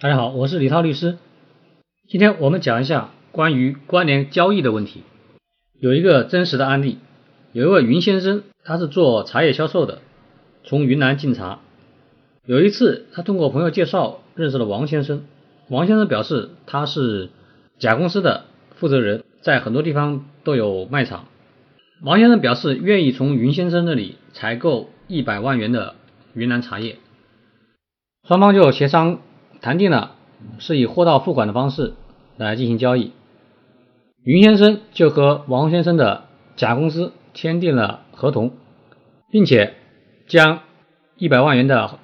大家好，我是李涛律师。今天我们讲一下关于关联交易的问题。有一个真实的案例，有一位云先生，他是做茶叶销售的，从云南进茶。有一次，他通过朋友介绍认识了王先生。王先生表示他是甲公司的负责人，在很多地方都有卖场。王先生表示愿意从云先生那里采购一百万元的云南茶叶，双方就协商。谈定了是以货到付款的方式来进行交易，云先生就和王先生的甲公司签订了合同，并且将一百万元的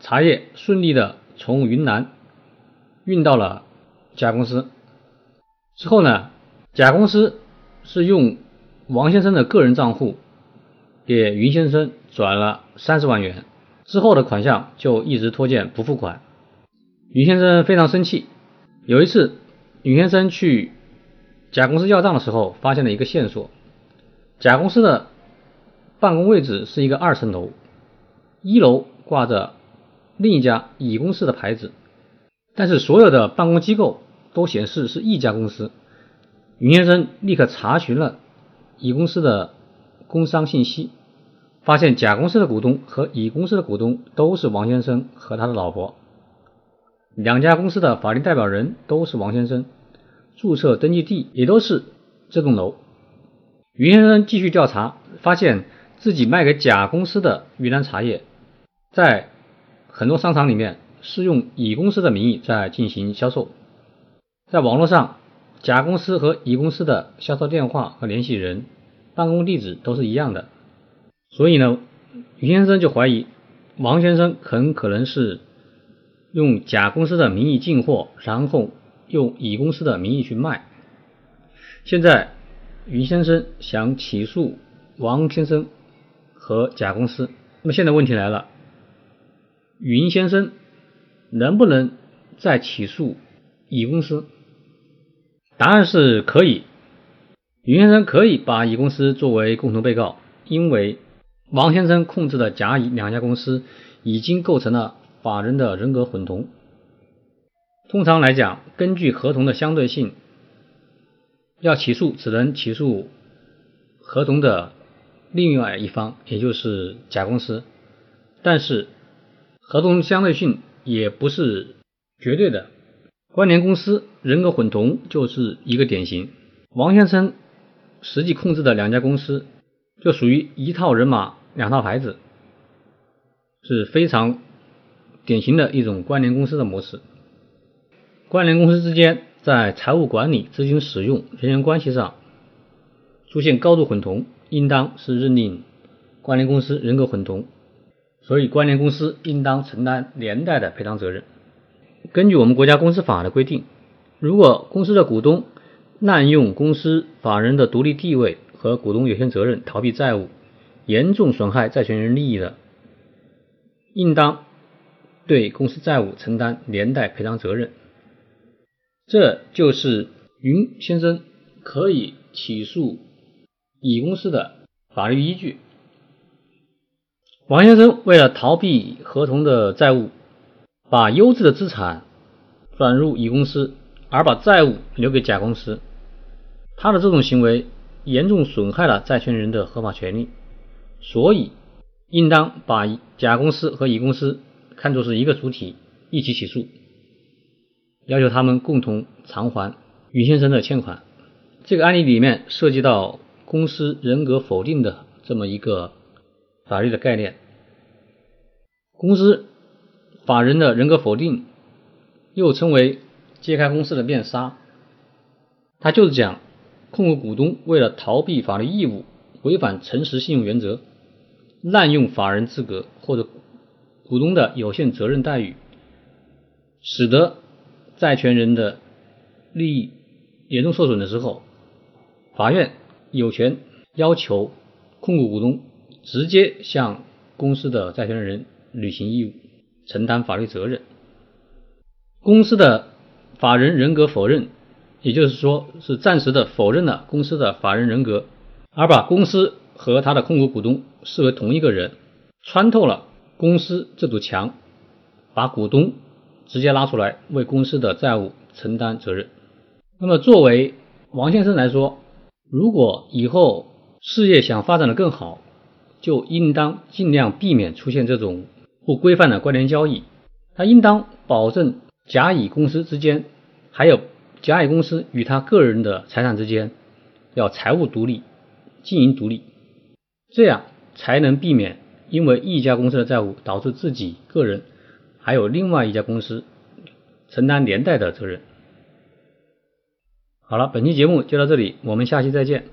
茶叶顺利的从云南运到了甲公司。之后呢，甲公司是用王先生的个人账户给云先生转了三十万元，之后的款项就一直拖欠不付款。于先生非常生气。有一次，于先生去甲公司要账的时候，发现了一个线索：甲公司的办公位置是一个二层楼，一楼挂着另一家乙公司的牌子，但是所有的办公机构都显示是一家公司。于先生立刻查询了乙公司的工商信息，发现甲公司的股东和乙公司的股东都是王先生和他的老婆。两家公司的法定代表人都是王先生，注册登记地也都是这栋楼。于先生继续调查，发现自己卖给甲公司的云南茶叶，在很多商场里面是用乙公司的名义在进行销售。在网络上，甲公司和乙公司的销售电话和联系人、办公地址都是一样的。所以呢，于先生就怀疑王先生很可能是。用甲公司的名义进货，然后用乙公司的名义去卖。现在于先生想起诉王先生和甲公司，那么现在问题来了，云先生能不能再起诉乙公司？答案是可以，云先生可以把乙公司作为共同被告，因为王先生控制的甲乙两家公司已经构成了。法人的人格混同，通常来讲，根据合同的相对性，要起诉只能起诉合同的另外一方，也就是甲公司。但是，合同相对性也不是绝对的，关联公司人格混同就是一个典型。王先生实际控制的两家公司就属于一套人马两套牌子，是非常。典型的一种关联公司的模式，关联公司之间在财务管理、资金使用、人员关系上出现高度混同，应当是认定关联公司人格混同，所以关联公司应当承担连带的赔偿责任。根据我们国家公司法的规定，如果公司的股东滥用公司法人的独立地位和股东有限责任逃避债务，严重损害债权人利益的，应当。对公司债务承担连带赔偿责任，这就是云先生可以起诉乙公司的法律依据。王先生为了逃避合同的债务，把优质的资产转入乙公司，而把债务留给甲公司，他的这种行为严重损害了债权人的合法权利，所以应当把甲公司和乙公司。看作是一个主体一起起诉，要求他们共同偿还于先生的欠款。这个案例里面涉及到公司人格否定的这么一个法律的概念。公司法人的人格否定，又称为揭开公司的面纱，它就是讲控股股东为了逃避法律义务，违反诚实信用原则，滥用法人资格或者。股东的有限责任待遇，使得债权人的利益严重受损的时候，法院有权要求控股股东直接向公司的债权人履行义务，承担法律责任。公司的法人人格否认，也就是说是暂时的否认了公司的法人人格，而把公司和他的控股股东视为同一个人，穿透了。公司这堵墙，把股东直接拉出来为公司的债务承担责任。那么作为王先生来说，如果以后事业想发展的更好，就应当尽量避免出现这种不规范的关联交易。他应当保证甲乙公司之间，还有甲乙公司与他个人的财产之间要财务独立、经营独立，这样才能避免因为一家公司的债务导致自己个人还有另外一家公司承担连带的责任。好了，本期节目就到这里，我们下期再见。